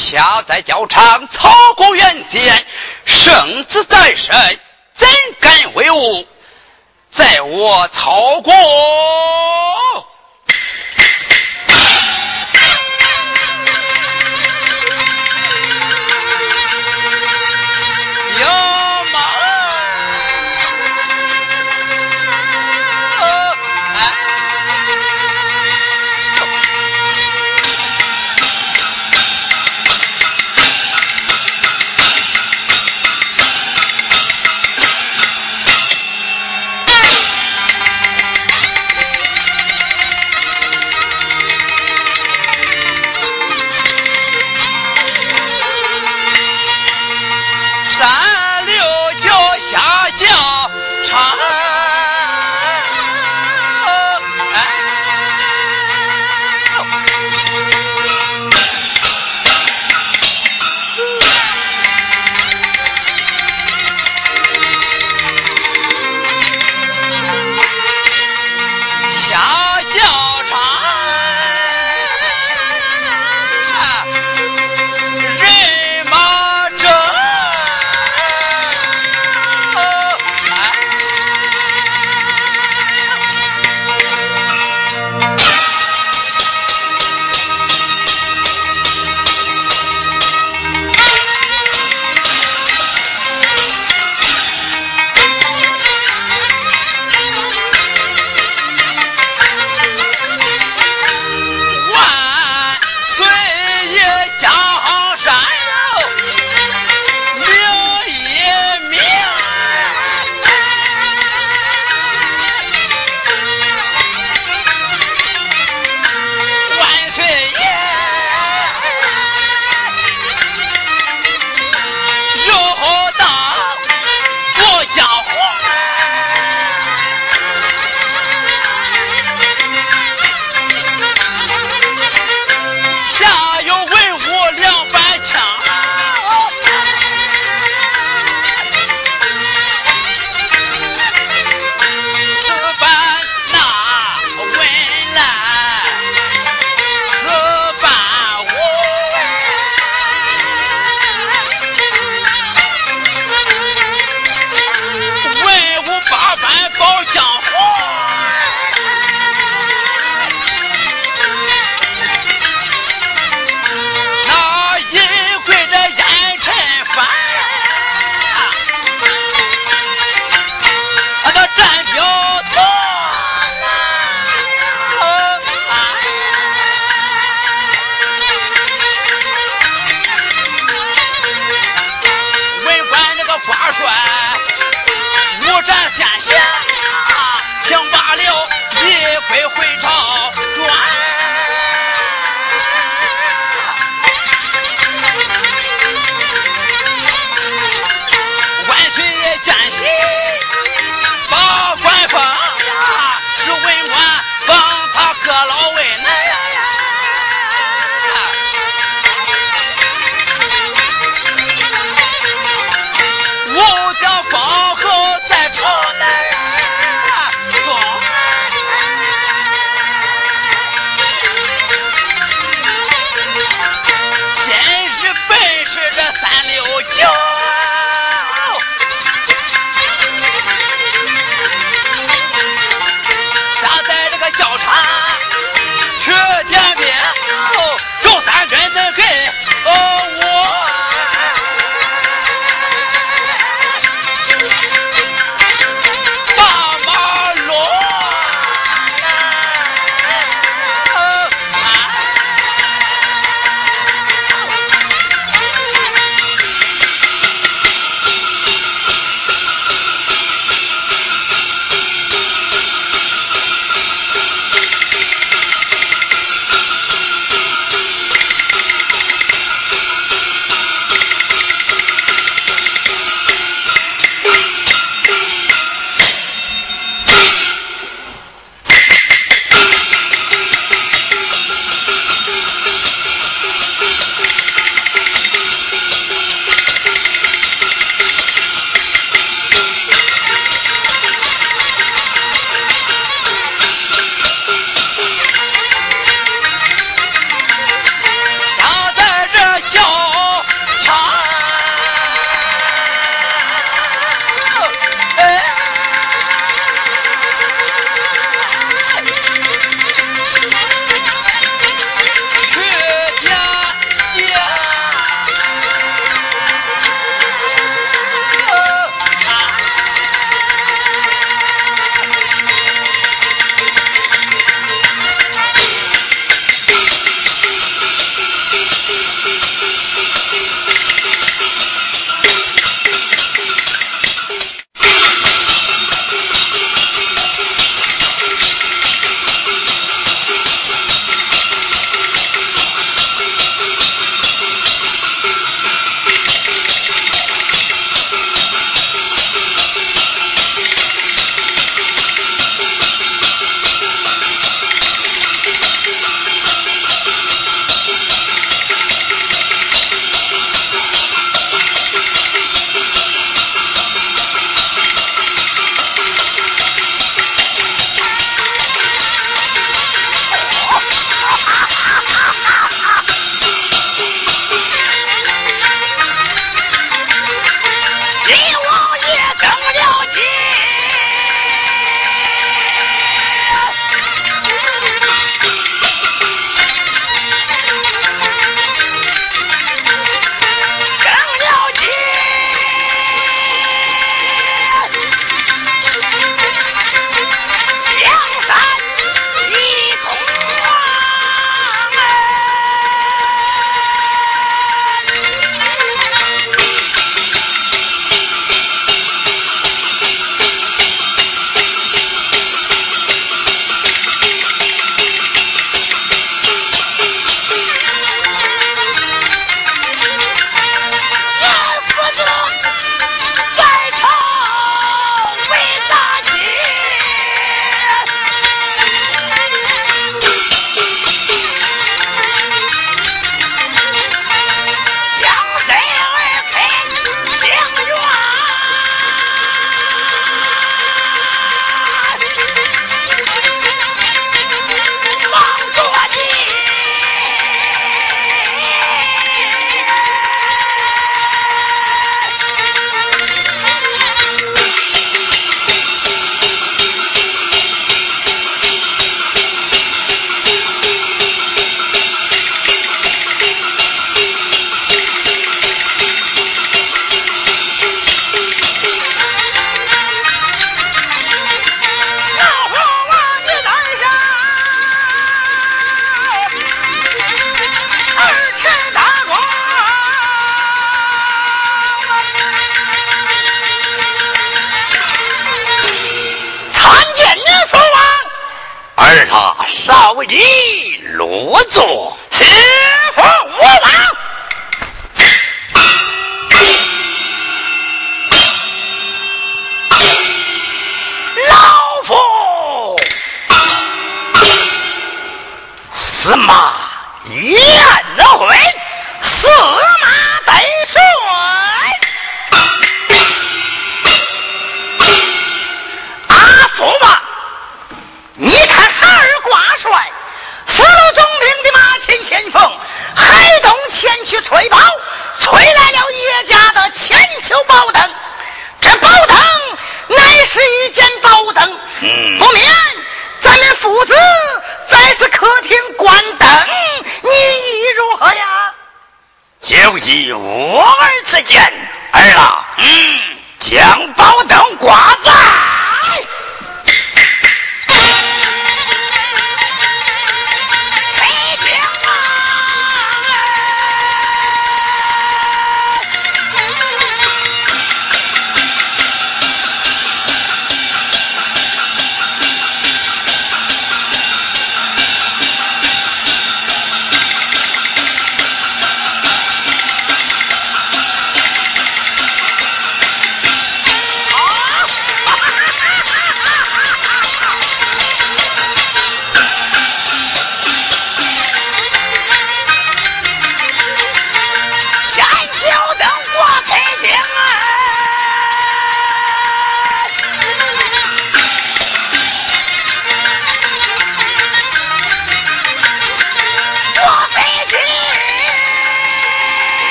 下在教场，曹公元见圣子在身，怎敢为误？在我曹国。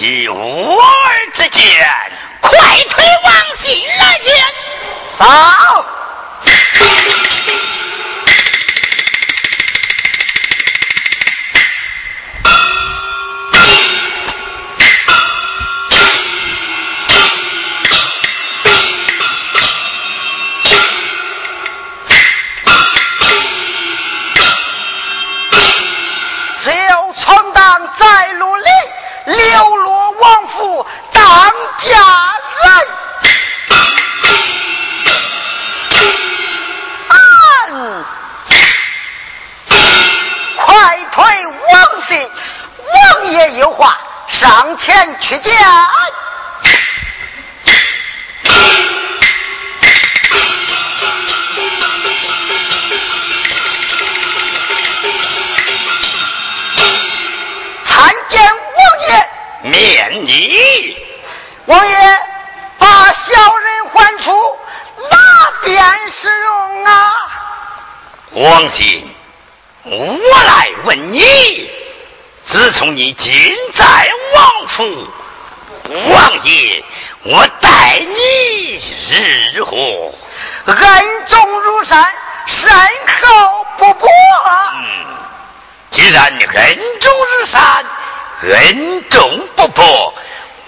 依我儿之见快推王信来见走！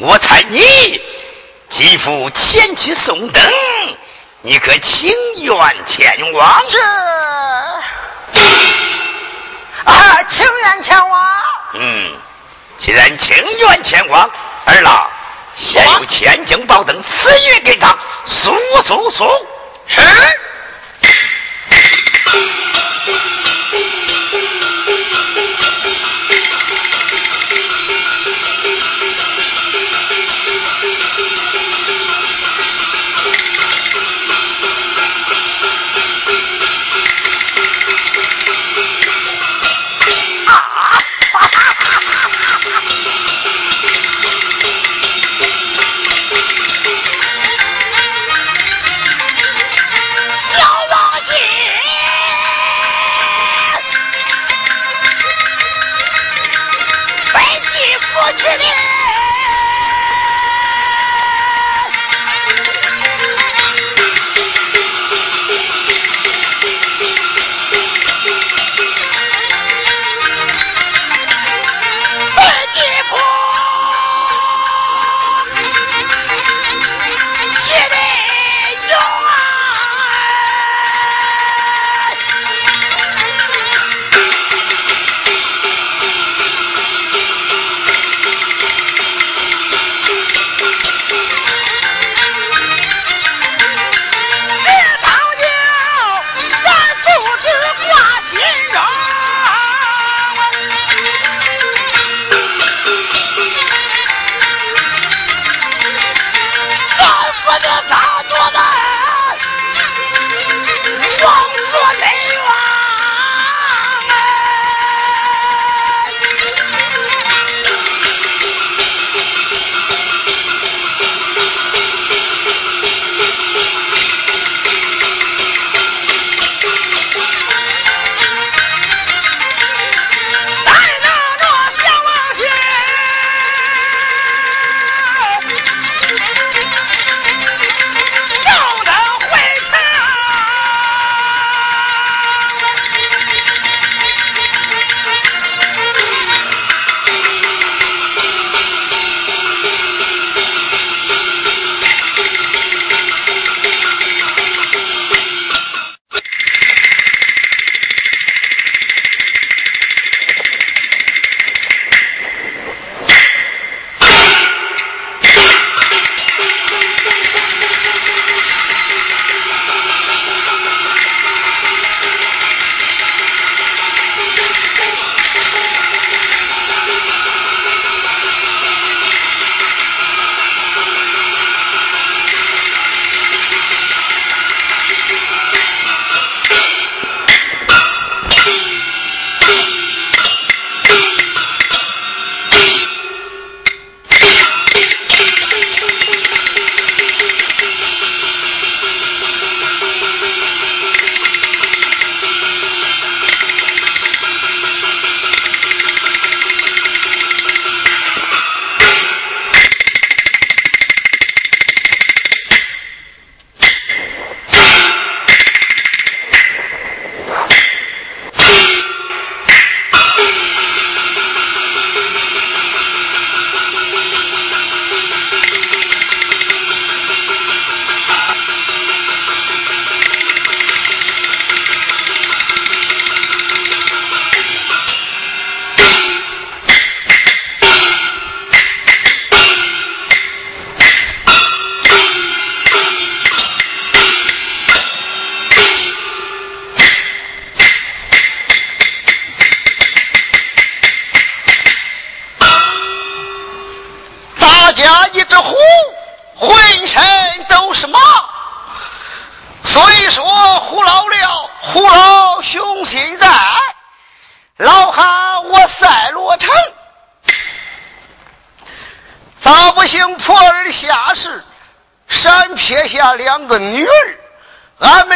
我猜你继父前去送灯，你可情愿前往？是啊，情愿前往。嗯，既然情愿前往，儿郎，先有千金宝灯赐予给他，速速速！是。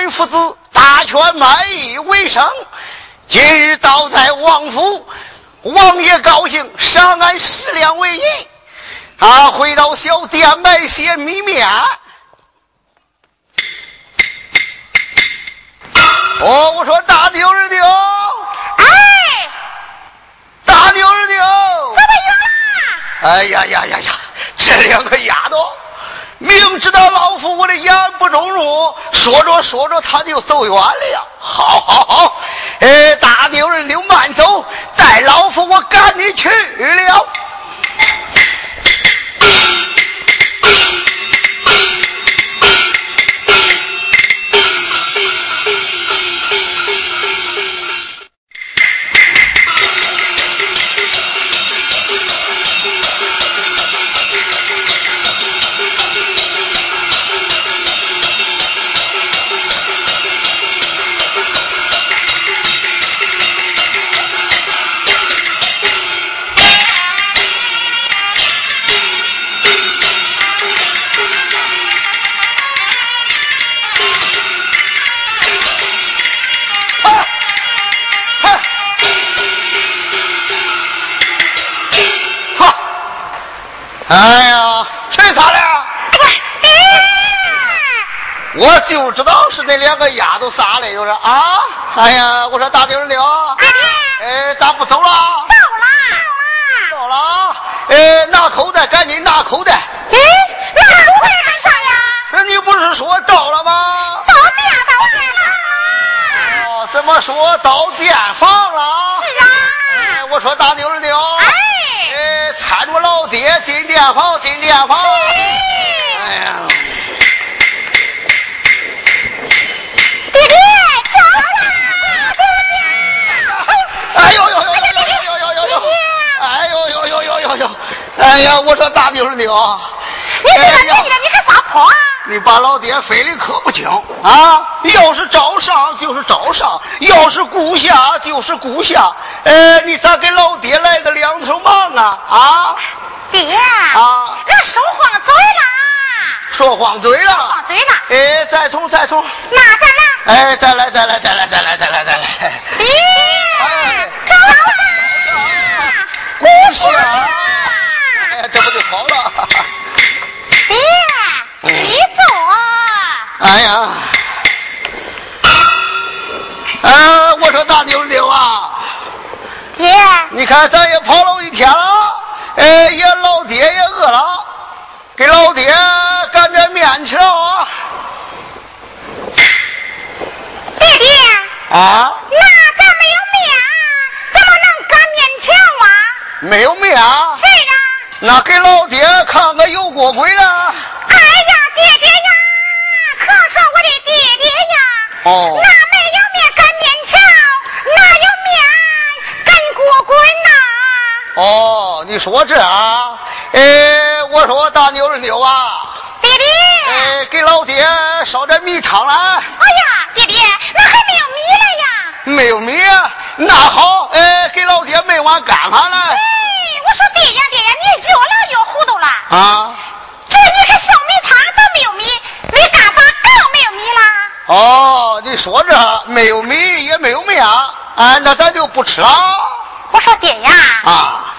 父子大权卖艺为生。今日倒在王府，王爷高兴，赏俺十两为银。啊，回到小店买些米面。哦，我说大妞儿妞，哎，大妞儿妞，怎么远了？哎呀呀呀呀，这两个丫头，明知道老夫我的言不中用，说着说着他就走远了。好，好，好，哎，大妞儿妞慢走，带老夫我赶你去了。哎呀，谁杀的？我就知道是那两个丫头杀的，有人啊！哎呀，我说大妞儿妞，哎，咋不走了？到了，到了，哎，拿口袋，赶紧拿口袋。哎，拿口袋干啥呀？那你不是说到了吗？到店到店了。哦，怎么说到店房了？是啊。哎，我说大妞儿妞。哎。哎，搀着老爹进店房，进店房。哎呀。哎呦呦呦呦呦呦呦呦呦！哎呦呦呦呦呦呦！哎呀，我说大妞儿妞，你这个年纪了，你还撒泼啊？你把老爹非的可不轻啊！要是招上就是招上，要是顾下就是顾下。呃，你咋给老爹来个两头忙啊？啊？爹啊！俺说谎嘴了。说谎嘴了。说谎嘴了。哎，再从再从。那再来。哎，再来再来再来再来再来再来。爹，哎，招上。顾下。哎呀，这不就好了？爹，你坐。哎呀，啊！我说大妞妞啊，爹，你看咱也跑了一天了，哎，也老爹也饿了，给老爹擀点面条啊。爹爹，啊？那咱没有面，怎么能擀面条啊？没有面？是啊。那给老爹看个油锅鬼了。爹爹呀，可说我的爹爹呀。哦。那没有面擀面条，哪有面擀锅滚呐？哦，你说这啊？哎，我说大妞儿妞啊。爹爹。哎，给老爹烧点米汤来。哎呀，爹爹，那还没有米了呀。没有米，那好，哎，给老爹焖碗干饭来。哎，我说爹呀爹呀，你越来越糊涂了。啊。这你看小米汤都没有米，没干饭更没有米啦。哦，你说这没有米也没有面，啊，那咱就不吃了。我说爹呀。啊。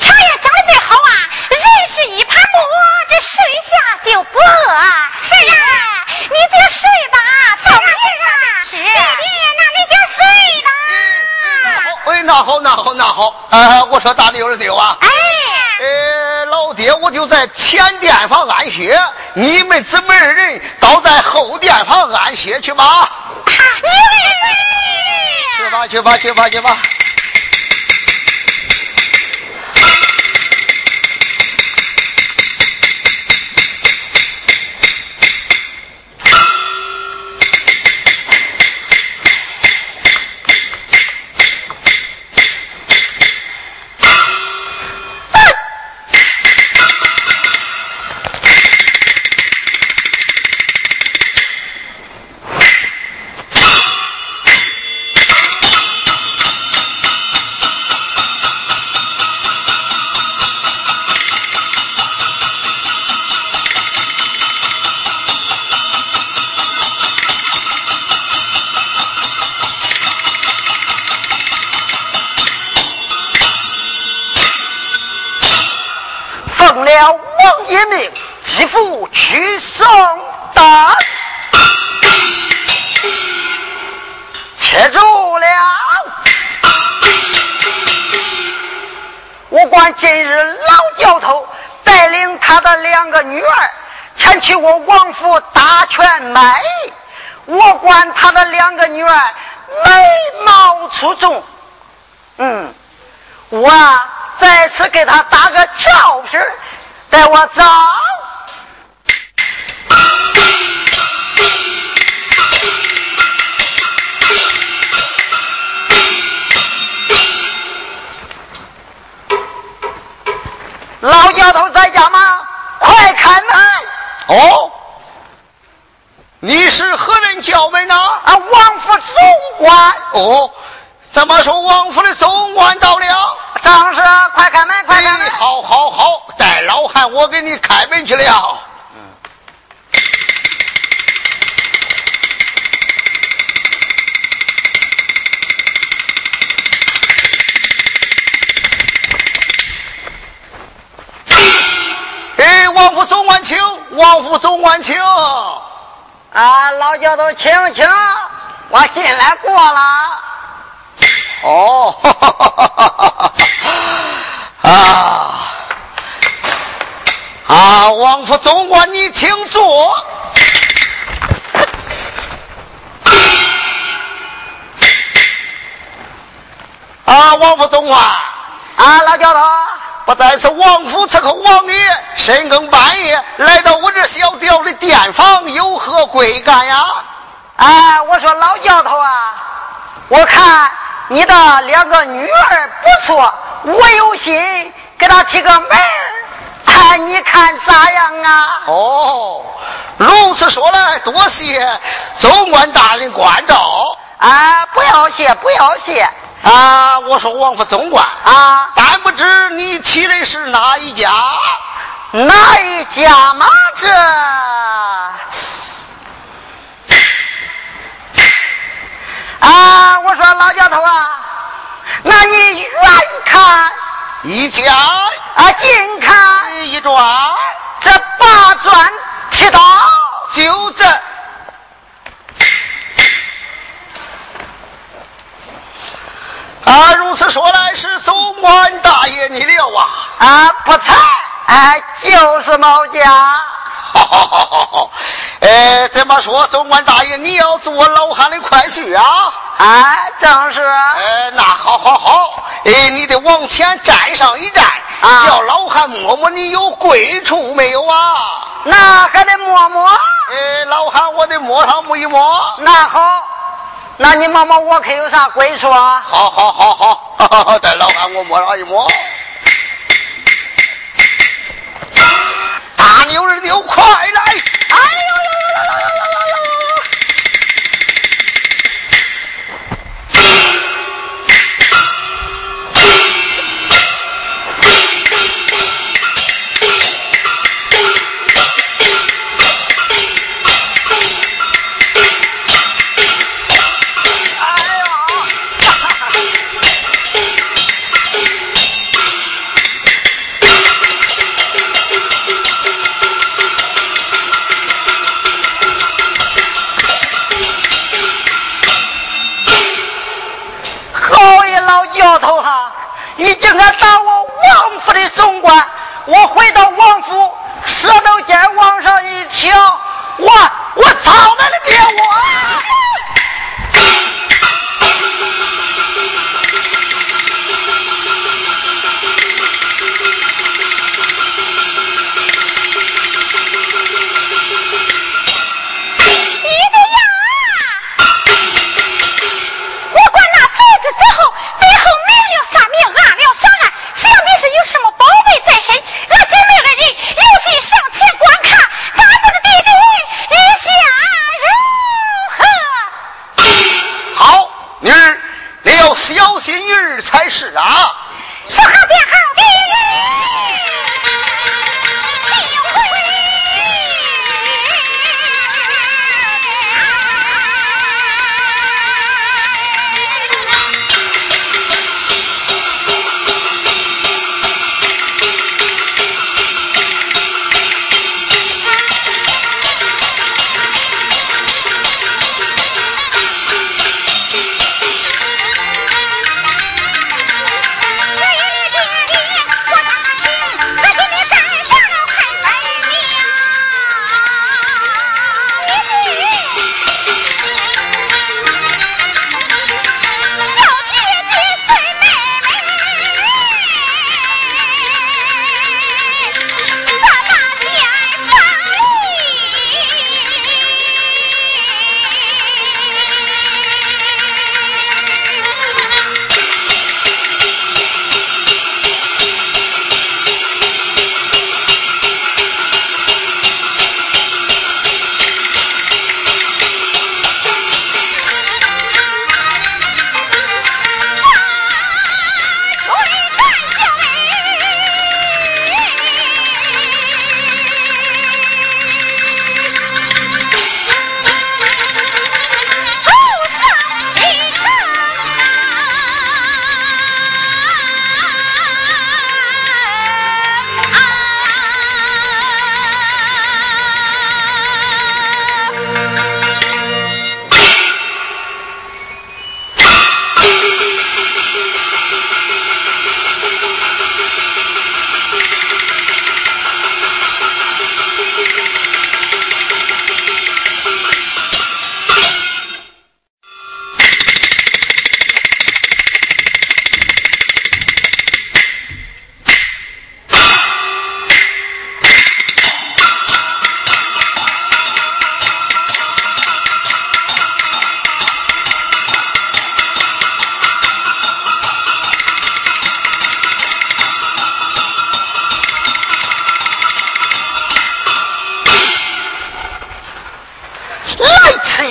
常言讲的最好啊，人是一盘木，这睡下就不饿。是啊，你就睡吧，烧米上吃。爹爹，那你就睡吧。哎，那好，那好，那好。哎，我说大妞儿妞啊。哎。呃，老爹，我就在前店房安歇，你们姊妹二人倒在后殿房安歇去吧。你去吧，去吧，去吧，去吧。我走。老丫头在家吗？快开门！哦，你是何人叫门呢？啊，王府总管。哦，怎么说王府的总管到了？张氏，快开门，我给你开门去了。王府总管请，王府总管请。啊，老教头，请请，我进来过了。哦，哈哈哈哈哈！啊啊，王府总管，你请坐。啊，王府总管。啊，老教头。不再是王府伺候王爷，深更半夜来到我这小调的店房，有何贵干呀？哎，我说老教头啊，我看你的两个女儿不错，我有心给她提个门哎，你看咋样啊？哦，如此说来，多谢总管大人关照。啊，不要谢，不要谢。啊，我说王府总管啊，但不知你提的是哪一家？哪一家嘛？这啊，我说老教头啊，那你远看一家啊，近看一转，这八转七刀就这。啊，如此说来是总管大爷你了啊！啊，不才，哎，就是毛家。好好好好好，哎，怎么说，总管大爷你要做老汉的快婿啊？啊，正是。哎，那好好好，哎，你得往前站上一站，啊、叫老汉摸摸你有贵处没有啊？那还得摸摸。哎，老汉我得摸上摸一摸。那好。那你摸摸我可有啥归处啊？好，好，好，好，好，带老汉我摸上一摸。大牛二牛快来！哎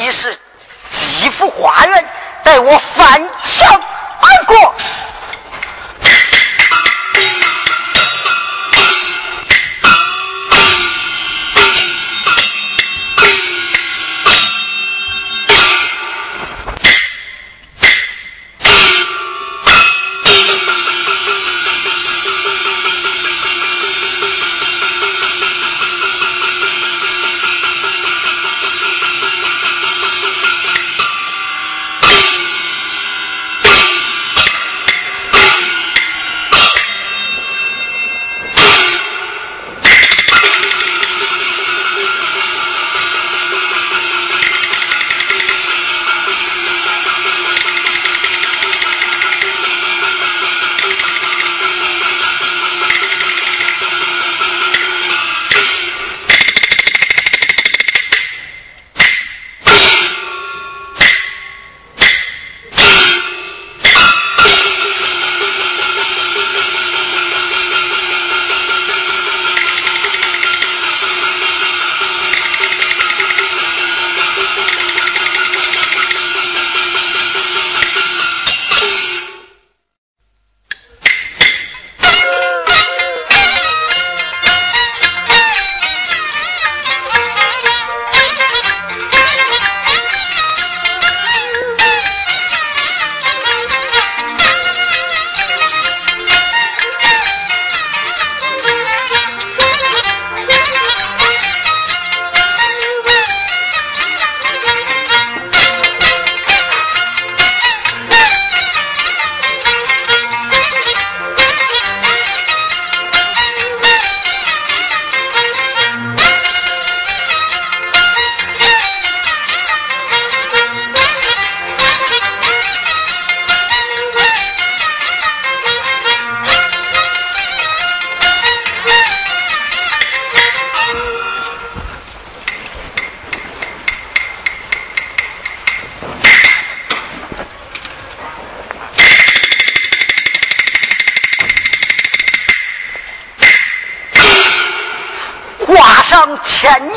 一时，几幅花园，待我翻墙而过。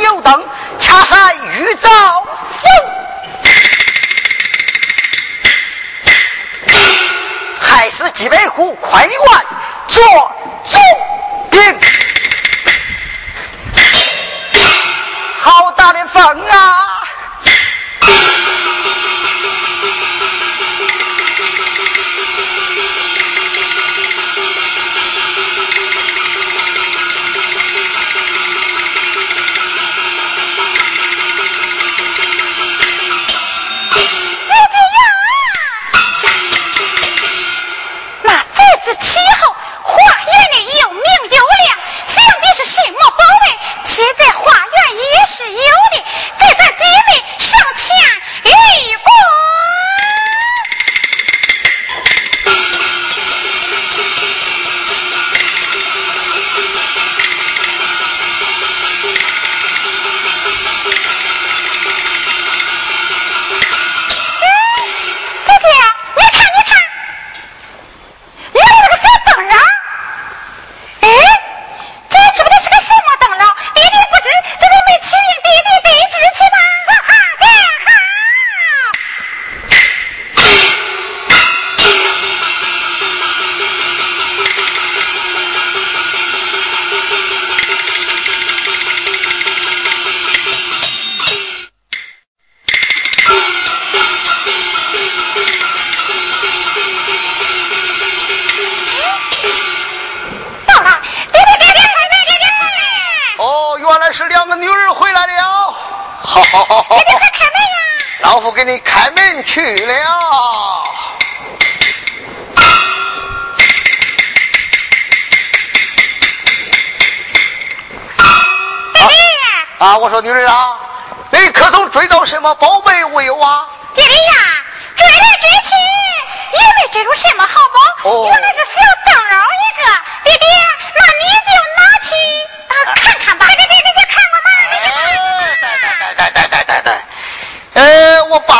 牵牛灯，掐山玉造风，害死几百户宽员做我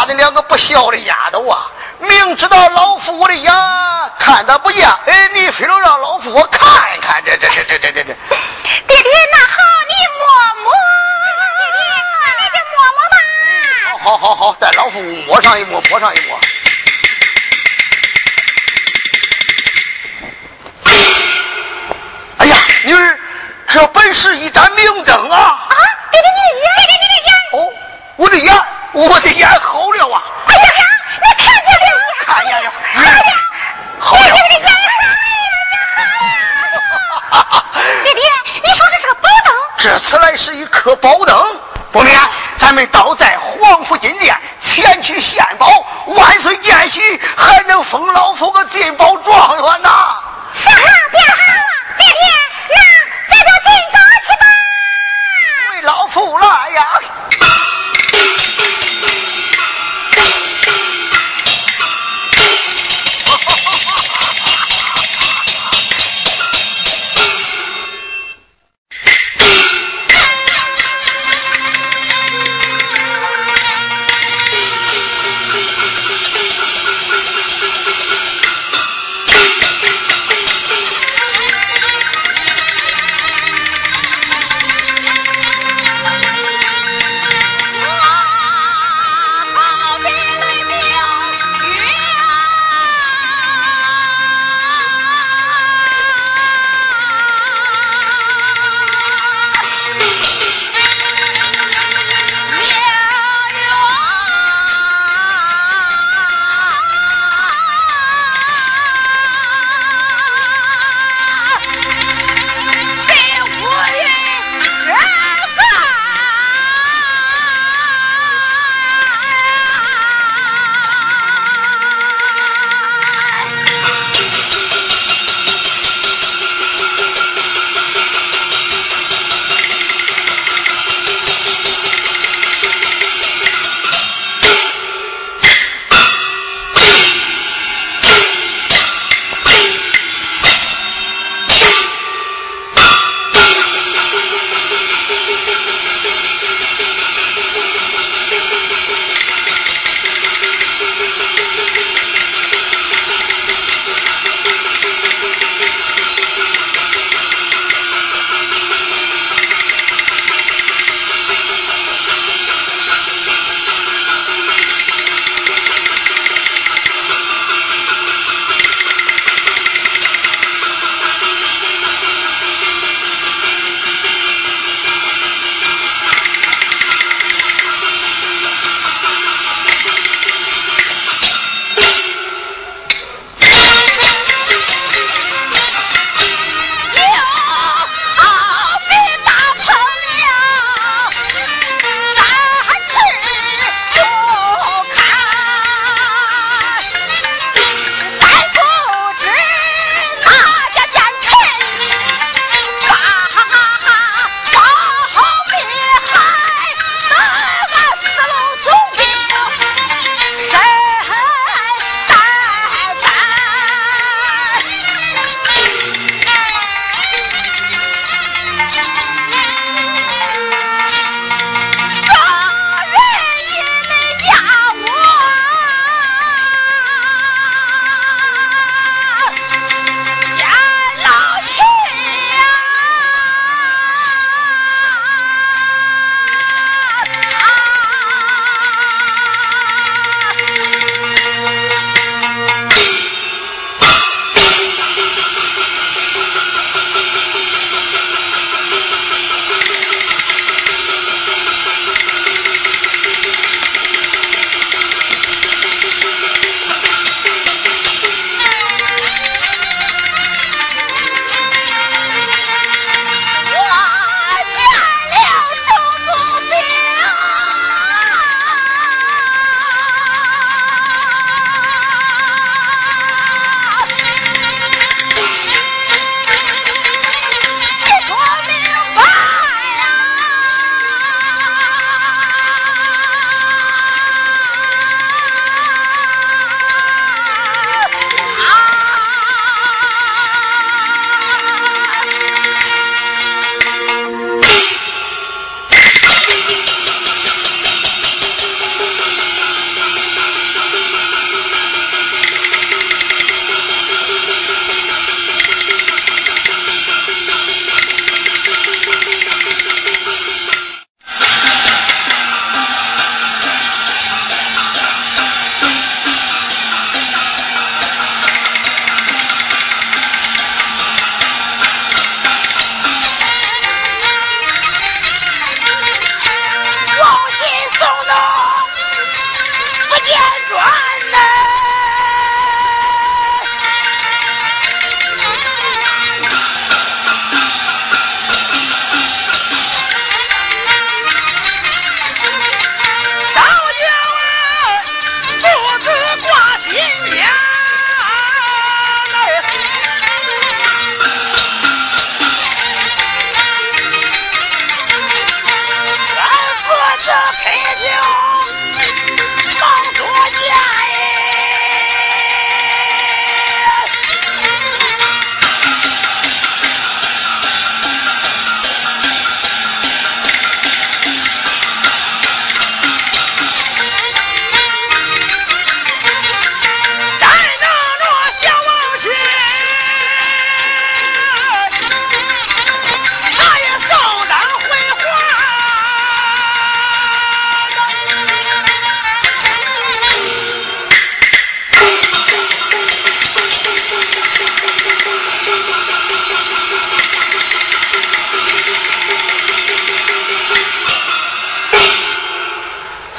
那两个不孝的丫头啊，明知道老夫我的眼看得不见，哎，你非要让老夫我看一看，这这这这这这这。爹爹，那好，你摸摸。爹爹摸摸吧好好好好，带老夫摸上一摸，摸上一摸。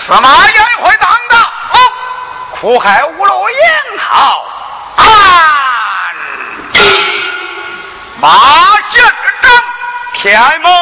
司马元会当道，苦海无路迎好汉。马见征，天蒙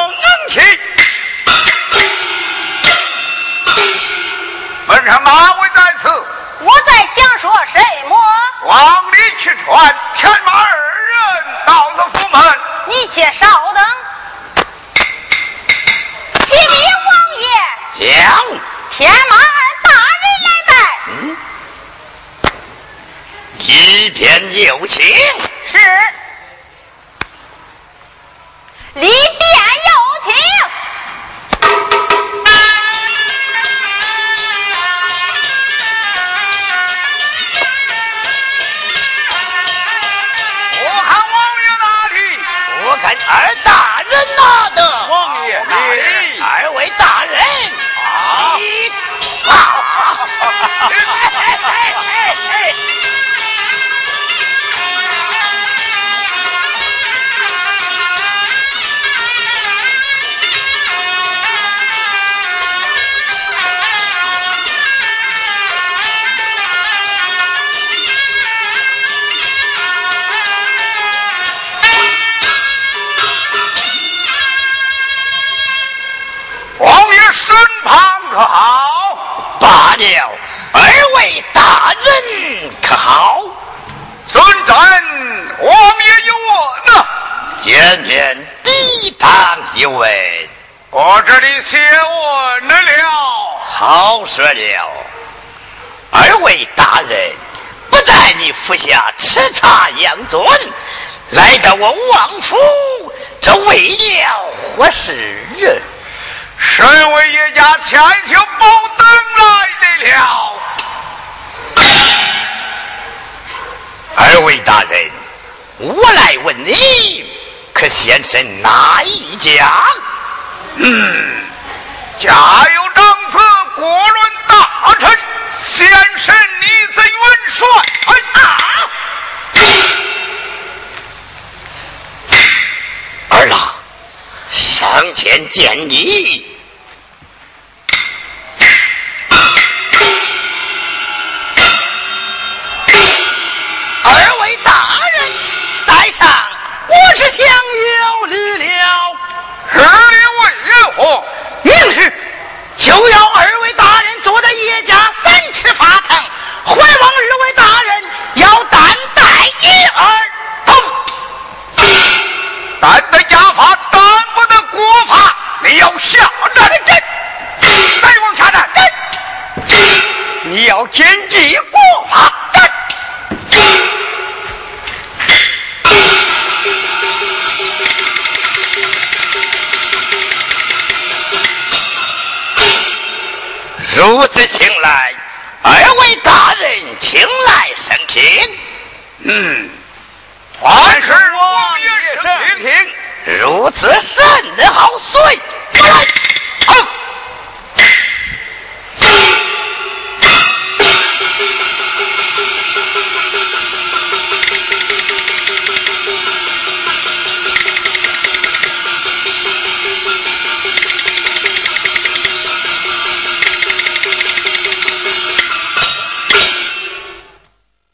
二大人拿的，王爷，二位大人，啊！可好？罢了，二位大人可好？孙真，我们也有我呢。见面必当一问，我这里先问了。好说了，二位大人不在你府下吃茶养尊，来到我王府，这为了何事？身为一家千秋宝等来的了，二位大人，我来问你，可先生哪一家？嗯，家有长子，国论大臣，先生你怎元帅？哎啊！儿郎，上前见礼。